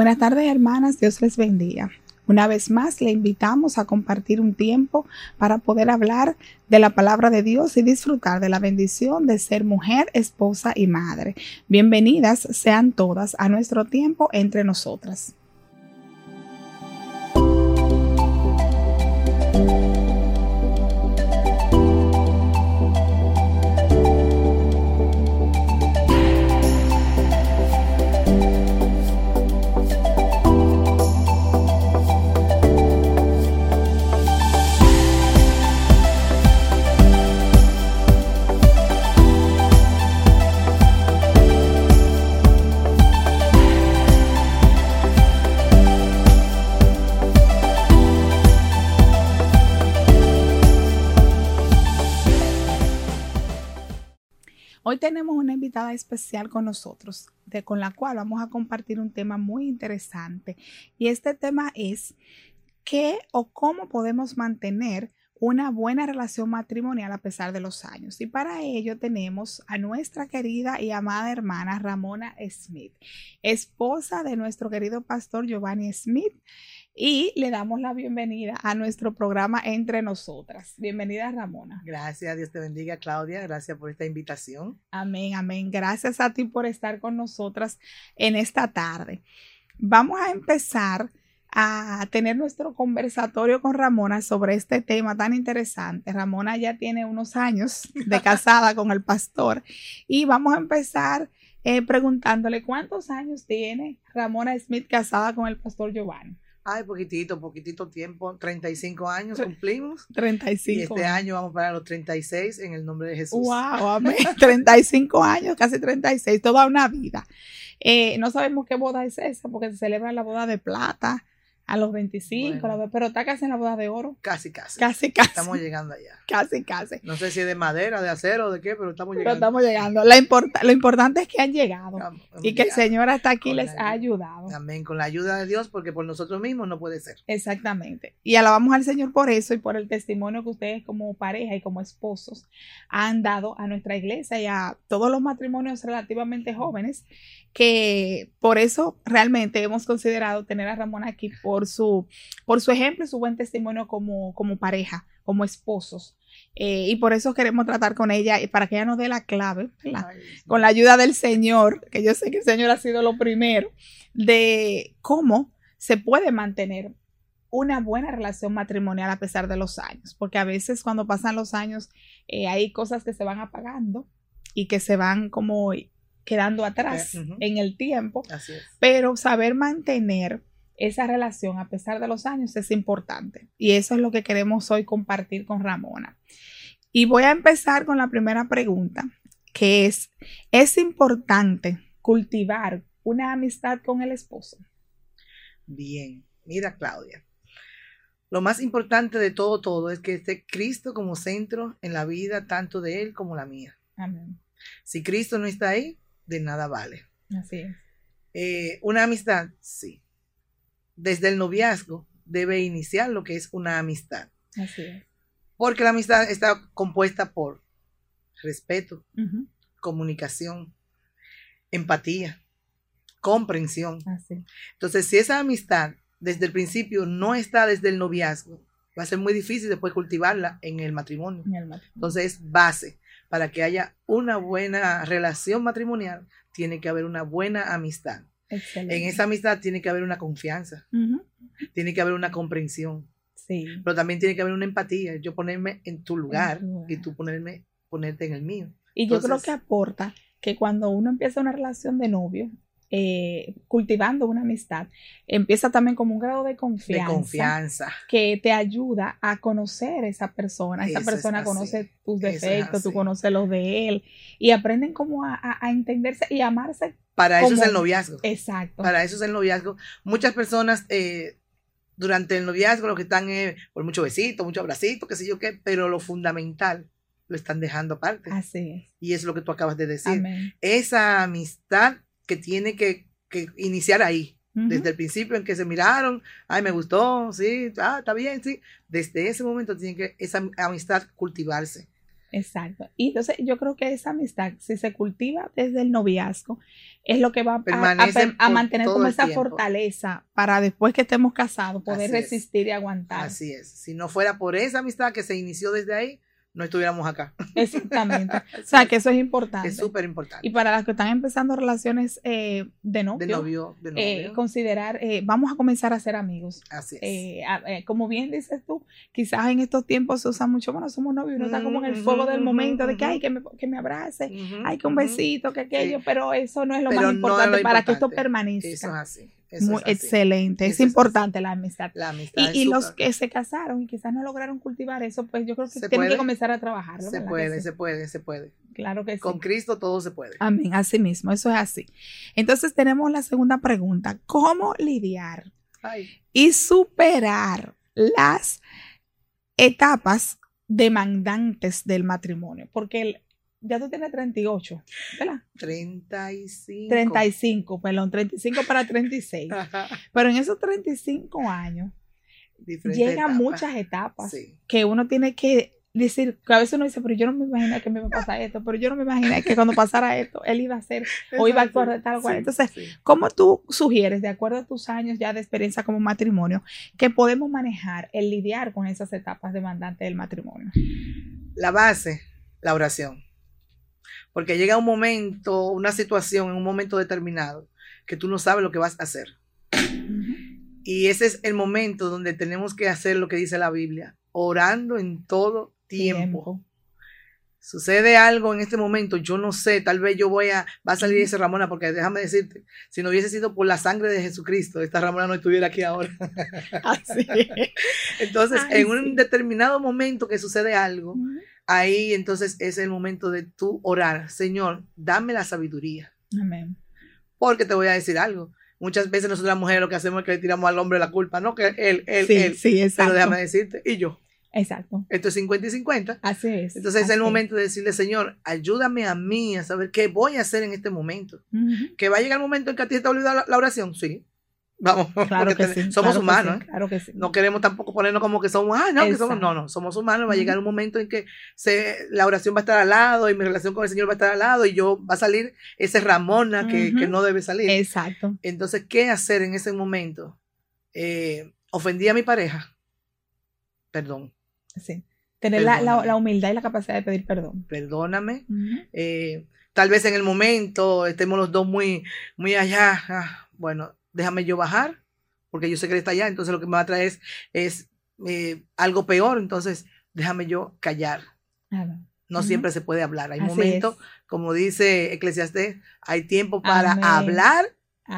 Buenas tardes hermanas, Dios les bendiga. Una vez más le invitamos a compartir un tiempo para poder hablar de la palabra de Dios y disfrutar de la bendición de ser mujer, esposa y madre. Bienvenidas sean todas a nuestro tiempo entre nosotras. Hoy tenemos una invitada especial con nosotros, de, con la cual vamos a compartir un tema muy interesante. Y este tema es qué o cómo podemos mantener una buena relación matrimonial a pesar de los años. Y para ello tenemos a nuestra querida y amada hermana Ramona Smith, esposa de nuestro querido pastor Giovanni Smith y le damos la bienvenida a nuestro programa Entre Nosotras. Bienvenida, Ramona. Gracias, Dios te bendiga, Claudia. Gracias por esta invitación. Amén, amén. Gracias a ti por estar con nosotras en esta tarde. Vamos a empezar a tener nuestro conversatorio con Ramona sobre este tema tan interesante. Ramona ya tiene unos años de casada con el pastor y vamos a empezar eh, preguntándole cuántos años tiene Ramona Smith casada con el pastor Giovanni. Ay, poquitito, poquitito tiempo, 35 años cumplimos. 35. Y este año vamos para los 36 en el nombre de Jesús. Wow, amén. 35 años, casi 36, toda una vida. Eh, no sabemos qué boda es esa, porque se celebra la boda de plata, a los 25, pero está casi en la boda de oro. Casi, casi. Casi, casi. Estamos llegando allá. Casi, casi. No sé si es de madera, de acero, de qué, pero estamos llegando. Pero estamos llegando. La lo importante es que han llegado y que el Señor hasta aquí les ha ayudado. Amén, con la ayuda de Dios, porque por nosotros mismos no puede ser. Exactamente. Y alabamos al Señor por eso y por el testimonio que ustedes como pareja y como esposos han dado a nuestra iglesia y a todos los matrimonios relativamente jóvenes, que por eso realmente hemos considerado tener a Ramón aquí por su, por su ejemplo y su buen testimonio como, como pareja, como esposos. Eh, y por eso queremos tratar con ella y para que ella nos dé la clave, con la ayuda del Señor, que yo sé que el Señor ha sido lo primero, de cómo se puede mantener una buena relación matrimonial a pesar de los años, porque a veces cuando pasan los años eh, hay cosas que se van apagando y que se van como quedando atrás en el tiempo, pero saber mantener esa relación a pesar de los años es importante. Y eso es lo que queremos hoy compartir con Ramona. Y voy a empezar con la primera pregunta, que es, ¿es importante cultivar una amistad con el esposo? Bien, mira Claudia. Lo más importante de todo, todo es que esté Cristo como centro en la vida tanto de él como la mía. Amén. Si Cristo no está ahí, de nada vale. Así es. Eh, una amistad, sí desde el noviazgo debe iniciar lo que es una amistad. Así es. Porque la amistad está compuesta por respeto, comunicación, empatía, comprensión. Así. Entonces, si esa amistad desde el principio no está desde el noviazgo, va a ser muy difícil después cultivarla en el matrimonio. En el matrimonio. Entonces, es base para que haya una buena relación matrimonial, tiene que haber una buena amistad. En esa amistad tiene que haber una confianza, tiene que haber una comprensión, sí. pero también tiene que haber una empatía, yo ponerme en tu lugar, y tú ponerme, ponerte en el mío. Y yo creo que aporta que cuando uno empieza una relación de novio, eh, cultivando una amistad, empieza también como un grado de confianza, de confianza. que te ayuda a conocer esa persona. Esa persona conoce tus defectos, tú conoces los de él y aprenden como a, entenderse y amarse. Para eso es el noviazgo. Exacto. Para eso es el noviazgo. Muchas personas eh, durante el noviazgo lo que están es por mucho besito, mucho abracito, qué sé yo qué, pero lo fundamental lo están dejando aparte. Así es. Y es lo que tú acabas de decir. Esa amistad que tiene que, iniciar ahí. Desde el principio en que se miraron, ay, me gustó, sí, ah, está bien, sí. Desde ese momento tiene que esa amistad cultivarse. Exacto. Y entonces yo creo que esa amistad, si se cultiva desde el noviazgo, es lo que va a, mantener como esa fortaleza para después que estemos casados poder resistir y aguantar. Así es. Si no fuera por esa amistad que se inició desde ahí, no estuviéramos acá. Exactamente. o sea, que eso es importante. Es súper importante. Y para las que están empezando relaciones eh, de novio, de novio, de eh, considerar, eh, vamos a comenzar a ser amigos. Así es. como bien dices tú, quizás en estos tiempos se usa mucho, bueno, somos novios, uno está como en el fuego del momento de que, ay, que me, que me abrace, hay que un besito, que aquello, pero eso no es lo más importante, para que esto permanezca. Eso es así. Muy excelente, es, importante la amistad. y, los que se casaron y quizás no lograron cultivar eso, pues yo creo que tienen que comenzar a trabajar. Se puede, se puede, se puede. Claro que sí. Con Cristo todo se puede. Amén, así mismo, eso es así. Entonces tenemos la segunda pregunta, ¿cómo lidiar y superar las etapas demandantes del matrimonio? Porque el, ya tú tienes 38, ¿verdad? 35. 35, perdón, 35 para 36. Pero en esos 35 años llegan muchas etapas que uno tiene que decir, que a veces uno dice, pero yo no me imaginé que me iba a pasar esto, pero yo no me imaginé que cuando pasara esto, él iba a hacer o iba a actuar de tal cual. Entonces, ¿cómo tú sugieres, de acuerdo a tus años ya de experiencia como matrimonio, que podemos manejar el lidiar con esas etapas demandantes del matrimonio? La base, la oración porque llega un momento, una situación, en un momento determinado, que tú no sabes lo que vas a hacer. Y ese es el momento donde tenemos que hacer lo que dice la Biblia, orando en todo tiempo. Sucede algo en este momento, yo no sé, tal vez yo voy a, va a salir ese Ramona, porque déjame decirte, si no hubiese sido por la sangre de Jesucristo, esta Ramona no estuviera aquí ahora. Así. Entonces, en un determinado momento que sucede algo, ahí entonces es el momento de tú orar, Señor, dame la sabiduría. Amén. Porque te voy a decir algo. Muchas veces nosotras las mujeres lo que hacemos es que le tiramos al hombre la culpa, no que él, él, sí, él. Sí, exacto. Pero déjame decirte, y yo. Exacto. Esto es 50 y 50. Así es. Entonces es el momento de decirle, Señor, ayúdame a mí a saber qué voy a hacer en este momento. Que va a llegar el momento en que a ti te olvidado la oración, sí. Vamos, claro que sí, somos humanos. claro que sí. No queremos tampoco ponernos como que somos, ah, no, que somos, no, no, somos humanos. Va a llegar un momento en que se, la oración va a estar al lado y mi relación con el Señor va a estar al lado y yo va a salir ese Ramona que, que no debe salir. Exacto. Entonces, ¿qué hacer en ese momento? Eh, ofendí a mi pareja. Perdón. Sí. Tener la, la, humildad y la capacidad de pedir perdón. Perdóname. Eh, tal vez en el momento estemos los dos muy, muy allá. Ah, bueno, déjame yo bajar, porque yo sé que él está allá, entonces lo que me va a traer es, eh, algo peor, entonces déjame yo callar. No siempre se puede hablar. Hay momentos, como dice Eclesiastés, hay tiempo para hablar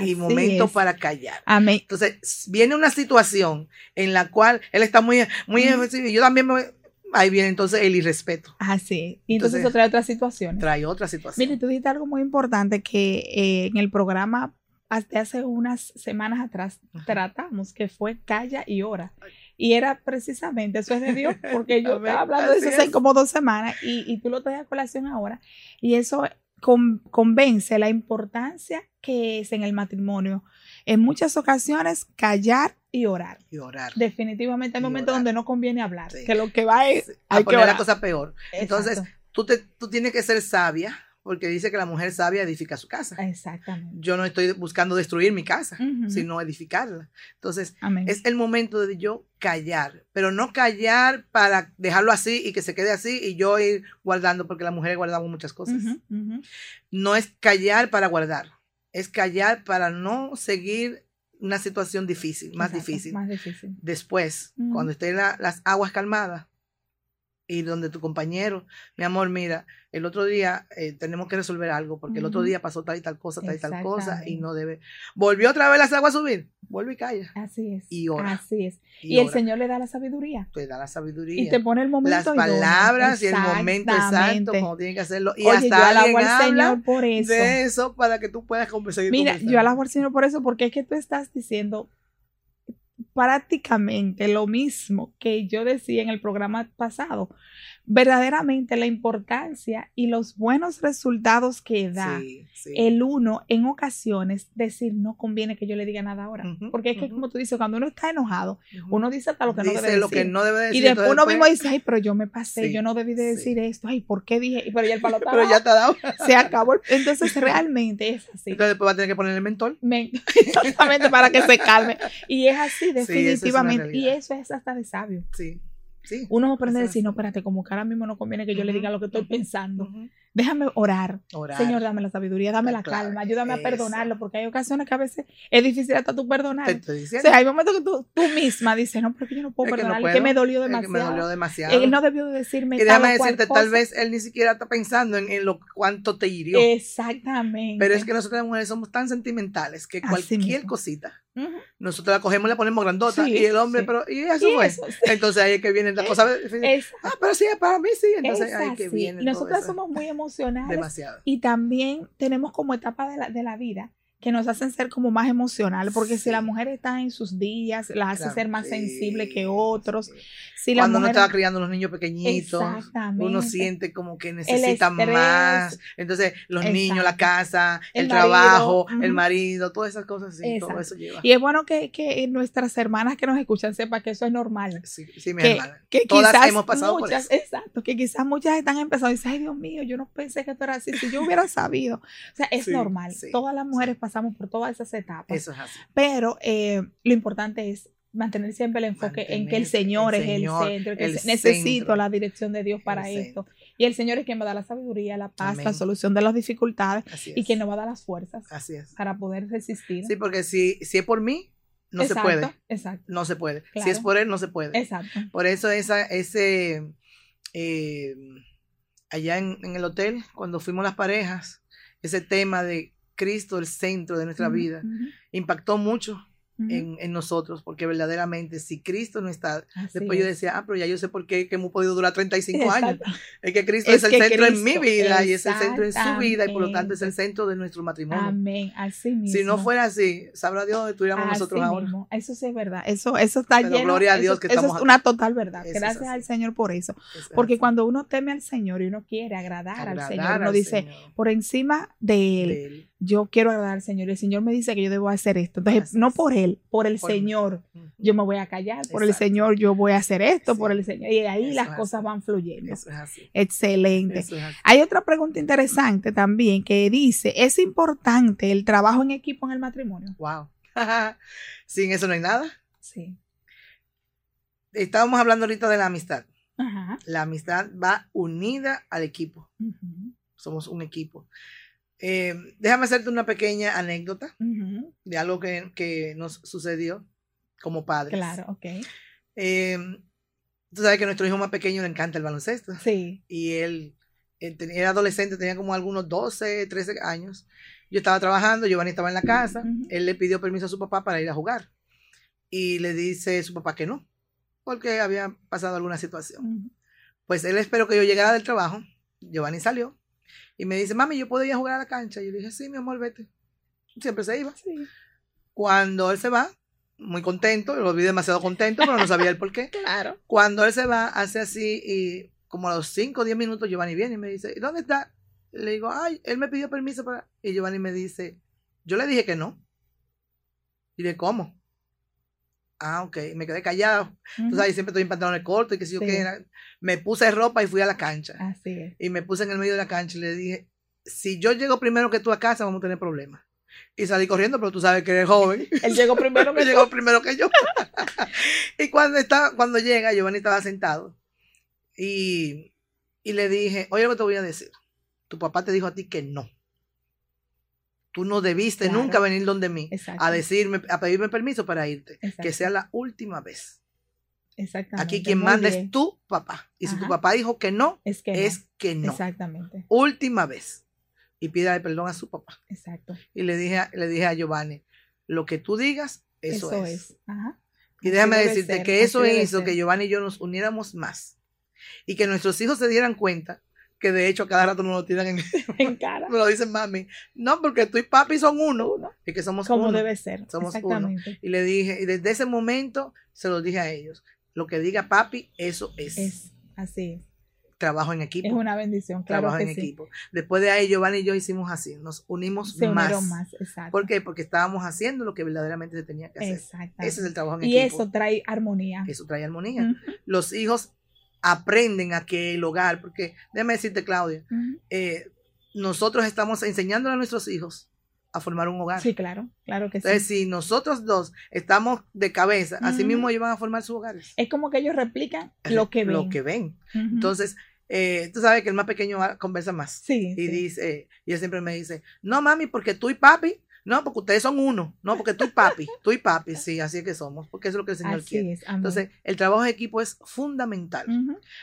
y momentos para callar. Amén. Entonces, viene una situación en la cual él está muy, muy yo también me, ahí viene entonces el irrespeto. Así. Y entonces, eso trae otra situación. Trae otra situación. Mire, tú dijiste algo muy importante que eh, en el programa hasta hace unas semanas atrás tratamos, que fue calla y ora. Y era precisamente, eso es de Dios, porque yo estaba hablando de eso hace como dos semanas y, y, tú lo traes a colación ahora. Y eso convence la importancia que es en el matrimonio. En muchas ocasiones, callar y orar. Y orar. Definitivamente hay momentos donde no conviene hablar, que lo que va es... Hay a poner la cosa peor. Entonces, tú, te, tú tienes que ser sabia porque dice que la mujer sabia edifica su casa. Exactamente. Yo no estoy buscando destruir mi casa, sino edificarla. Entonces, es el momento de yo callar, pero no callar para dejarlo así y que se quede así y yo ir guardando, porque las mujeres guardamos muchas cosas. No es callar para guardar, es callar para no seguir una situación difícil, más difícil. Más difícil. Después, cuando estén las aguas calmadas, y donde tu compañero, mi amor, mira, el otro día eh, tenemos que resolver algo, porque el otro día pasó tal y tal cosa, tal y tal cosa, y no debe. Volvió otra vez las aguas a subir, vuelve y calla. Así es. Y ora. Así es. Y, el Señor le da la sabiduría. Te da la sabiduría. Y te pone el momento. Las palabras y el momento exacto, como tiene que hacerlo. Y Oye, hasta yo al Señor por eso. De eso, para que tú puedas conseguir Mira, yo alabo al Señor por eso, porque es que tú estás diciendo prácticamente lo mismo que yo decía en el programa pasado. Verdaderamente la importancia y los buenos resultados que da el uno en ocasiones decir no conviene que yo le diga nada ahora. Porque es que como tú dices, cuando uno está enojado, uno dice hasta lo que, no debe, lo que no debe decir. Y después uno mismo dice, ay, pero yo me pasé, yo no debí de decir esto, ay, ¿por qué dije? Pero ya el palo Pero ya te ha dado. Se acabó. Entonces realmente es así. Entonces después va a tener que poner el mentol. Exactamente, para que se calme. Y es así, definitivamente. y eso es hasta de sabio. Sí. Sí, Uno aprende a decir, no, espérate, como que ahora mismo no conviene que yo le diga lo que estoy pensando. Déjame orar. Señor, dame la sabiduría, dame la, calma, ayúdame a perdonarlo, porque hay ocasiones que a veces es difícil hasta tú perdonar. o sea, hay momentos que tú, tú misma dices, no, pero yo no puedo perdonar, que, me dolió demasiado. que me dolió demasiado. Él no debió decirme Y déjame decirte, tal vez él ni siquiera está pensando en, en, lo cuánto te hirió. Exactamente. Pero es que nosotros las mujeres somos tan sentimentales que cualquier cosita nosotros la cogemos y la ponemos grandota y el hombre, pero y eso fue. Entonces ahí es que viene la cosa. Ah, pero sí, para mí sí. Entonces ahí que viene. Nosotros somos muy emocionales. Demasiado. Y también tenemos como etapa de la, de la vida que nos hacen ser como más emocionales, porque si la mujer está en sus días, la hace ser más sensible que otros. Si la Cuando uno está criando los niños pequeñitos, uno siente como que necesita más. Entonces, los niños, la casa, el, trabajo, el marido, todas esas cosas, sí, todo eso lleva. Y es bueno que, que, nuestras hermanas que nos escuchan sepan que eso es normal. Sí, sí mi hermana. Que Todas hemos pasado por eso. Exacto, que quizás muchas están empezando y dicen, ay Dios mío, yo no pensé que esto era así, si yo hubiera sabido. O sea, es normal. Todas las mujeres pasamos por todas esas etapas. Eso es así. Pero eh, lo importante es mantener siempre el enfoque en que el Señor, es el centro, que necesito la dirección de Dios para esto. Y el Señor es quien va a dar la sabiduría, la paz, la solución de las dificultades y quien nos va a dar las fuerzas para poder resistir. Sí, porque si, si es por mí, no se puede. Exacto. No se puede. Si es por él, no se puede. Exacto. Por eso esa, ese, eh, allá en, en, el hotel, cuando fuimos las parejas, ese tema de Cristo el centro de nuestra vida, impactó mucho en, en, nosotros, porque verdaderamente si Cristo no está, después yo decía, ah, pero ya yo sé por qué que hemos podido durar 35 años. Es que Cristo es, el centro en mi vida y es el centro en su vida y por lo tanto es el centro de nuestro matrimonio. Amén, así mismo. Si no fuera así, sabrá Dios dónde estuviéramos nosotros ahora. Eso sí es verdad, eso, eso está pero lleno. Gloria a Dios eso, que eso es una total verdad. Gracias al Señor por eso. porque cuando uno teme al Señor y uno quiere agradar, al Señor, uno dice, por encima de él yo quiero agradar al Señor. El Señor me dice que yo debo hacer esto. Entonces, no por Él, por el Señor, yo me voy a callar. Por el Señor, yo voy a hacer esto. Por el Señor. Y ahí las cosas van fluyendo. Eso es así. Excelente. Hay otra pregunta interesante también que dice: ¿es importante el trabajo en equipo en el matrimonio? Wow. Sin eso no hay nada. Sí. Estábamos hablando ahorita de la amistad. La amistad va unida al equipo. Somos un equipo. Eh, déjame hacerte una pequeña anécdota de algo que, nos sucedió como padres. Claro, ok. Eh, tú sabes que a nuestro hijo más pequeño le encanta el baloncesto. Sí. Y él, era adolescente, tenía como algunos 12, 13 años. Yo estaba trabajando, Giovanni estaba en la casa. Él le pidió permiso a su papá para ir a jugar. Y le dice su papá que no, porque había pasado alguna situación. Pues él esperó que yo llegara del trabajo. Giovanni salió y me dice, mami, ¿yo puedo ir a jugar a la cancha? Y yo le dije, sí, mi amor, vete. Siempre se iba. Cuando él se va, muy contento, lo vi demasiado contento, pero no sabía el por qué. claro. Cuando él se va, hace así y como a los 5 o 10 minutos Giovanni viene y me dice, ¿y dónde está? Le digo, ay, él me pidió permiso para... Y Giovanni me dice, yo le dije que no. Y le ¿cómo? Ah, ok, me quedé callado. Tú sabes, siempre estoy en pantalones cortos y que si yo qué Me puse ropa y fui a la cancha. Así es. Y me puse en el medio de la cancha y le dije, si yo llego primero que tú a casa, vamos a tener problemas. Y salí corriendo, pero tú sabes que eres joven. Él llegó primero que llegó primero que yo. y cuando, estaba, cuando llega, Giovanni estaba sentado. Y, y le dije, oye, lo que te voy a decir. Tu papá te dijo a ti que no. Tú no debiste nunca venir donde mí a decirme, a pedirme permiso para irte. Que sea la última vez. Exactamente. Aquí quien manda es tu papá. Y si tu papá dijo que no, es que no. Exactamente. Última vez. Y pídale perdón a su papá. Exacto. Y le dije, a, le dije a Giovanni, lo que tú digas, eso, es. Y déjame decirte que eso hizo que Giovanni y yo nos uniéramos más. Y que nuestros hijos se dieran cuenta que de hecho cada rato nos lo tiran en, cara. Me lo dicen mami. No, porque tú y papi son uno. Y que somos Como uno. debe ser. Somos uno. Y le dije, y desde ese momento se lo dije a ellos. Lo que diga papi, eso es. Es, así es trabajo en equipo. Es una bendición, claro. Trabajo en equipo. Después de ahí, Giovanni y yo hicimos así, nos unimos se más. más, exacto. ¿Por qué? Porque estábamos haciendo lo que verdaderamente se tenía que hacer. Exacto. Ese es el trabajo en y equipo. Y eso trae armonía. Eso trae armonía. Los hijos aprenden a que el hogar, porque déjame decirte, Claudia, eh, nosotros estamos enseñándole a nuestros hijos a formar un hogar. Sí, claro, claro que Entonces, sí. si nosotros dos estamos de cabeza, así mismo ellos van a formar sus hogares. Es como que ellos replican lo que ven. Lo que ven. Entonces, eh, tú sabes que el más pequeño conversa más. Sí. Y dice, y él siempre me dice, no mami, porque tú y papi, no, porque ustedes son uno, no, porque tú y papi, tú y papi, sí, así es que somos, porque eso es lo que el Señor así quiere. Es, Entonces, el trabajo de equipo es fundamental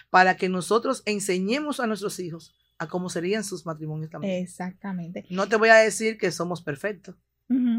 para que nosotros enseñemos a nuestros hijos a cómo serían sus matrimonios también. Exactamente. No te voy a decir que somos perfectos,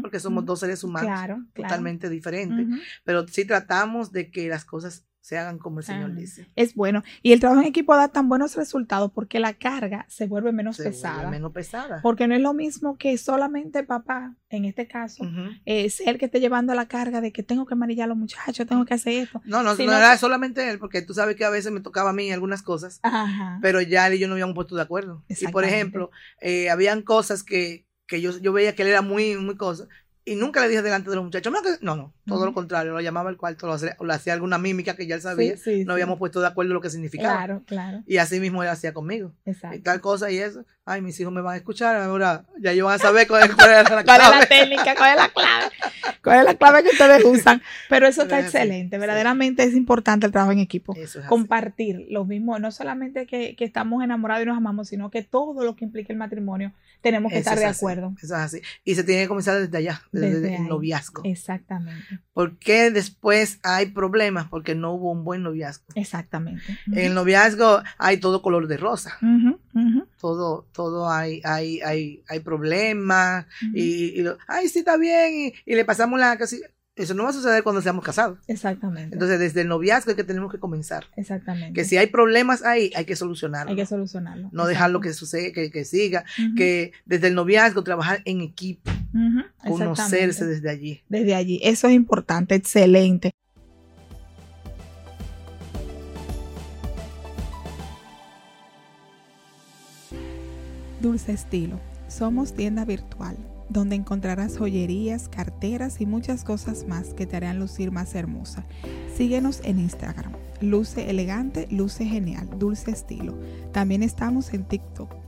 porque somos dos seres humanos claro, totalmente diferentes, pero sí tratamos de que las cosas se hagan como el Señor dice. Es bueno. Y el trabajo en equipo da tan buenos resultados porque la carga se vuelve menos se pesada. Vuelve menos pesada. Porque no es lo mismo que solamente papá, en este caso, es el que esté llevando la carga de que tengo que amarillar a los muchachos, tengo que hacer esto. No, no, no era solamente él, porque tú sabes que a veces me tocaba a mí algunas cosas, Ajá. pero ya él y yo no habíamos puesto de acuerdo. Y por ejemplo, eh, habían cosas que, que yo, yo veía que él era muy, muy cosa, y nunca le dije delante de los muchachos, no, no, todo lo contrario, lo llamaba al cuarto, lo hacía, lo hacía, alguna mímica que ya él sabía, sí, sí, no habíamos puesto de acuerdo lo que significaba. Claro, claro. Y así mismo él hacía conmigo. Exacto. Y tal cosa y eso. Ay, mis hijos me van a escuchar, ahora ya ellos van a saber cuál es, cuál es la clave. ¿Cuál es la técnica? ¿Cuál es la clave? ¿Cuál es la clave que ustedes usan? Pero eso está excelente. Verdaderamente es importante el trabajo en equipo. Eso es Compartir lo mismo, no solamente que, que, estamos enamorados y nos amamos, sino que todo lo que implica el matrimonio tenemos que eso estar de así. acuerdo. Eso es así. Y se tiene que comenzar desde allá, desde, desde el noviazgo. Exactamente. ¿Por qué después hay problemas? Porque no hubo un buen noviazgo. Exactamente. Uh -huh. En el noviazgo hay todo color de rosa. Uh -huh, uh -huh. Todo, todo hay, hay, hay, hay problemas. Y, y lo, ay, sí, está bien. Y, y, le pasamos la casi. Eso no va a suceder cuando seamos casados. Exactamente. Entonces, desde el noviazgo es que tenemos que comenzar. Exactamente. Que si hay problemas ahí, hay que solucionarlo. Hay que solucionarlo. No dejarlo que suceda, que, que siga. Que desde el noviazgo trabajar en equipo. Conocerse desde allí. Desde allí. Eso es importante. Excelente. Dulce Estilo. Somos tienda virtual donde encontrarás joyerías, carteras y muchas cosas más que te harán lucir más hermosa. Síguenos en Instagram. Luce elegante, luce genial, dulce estilo. También estamos en TikTok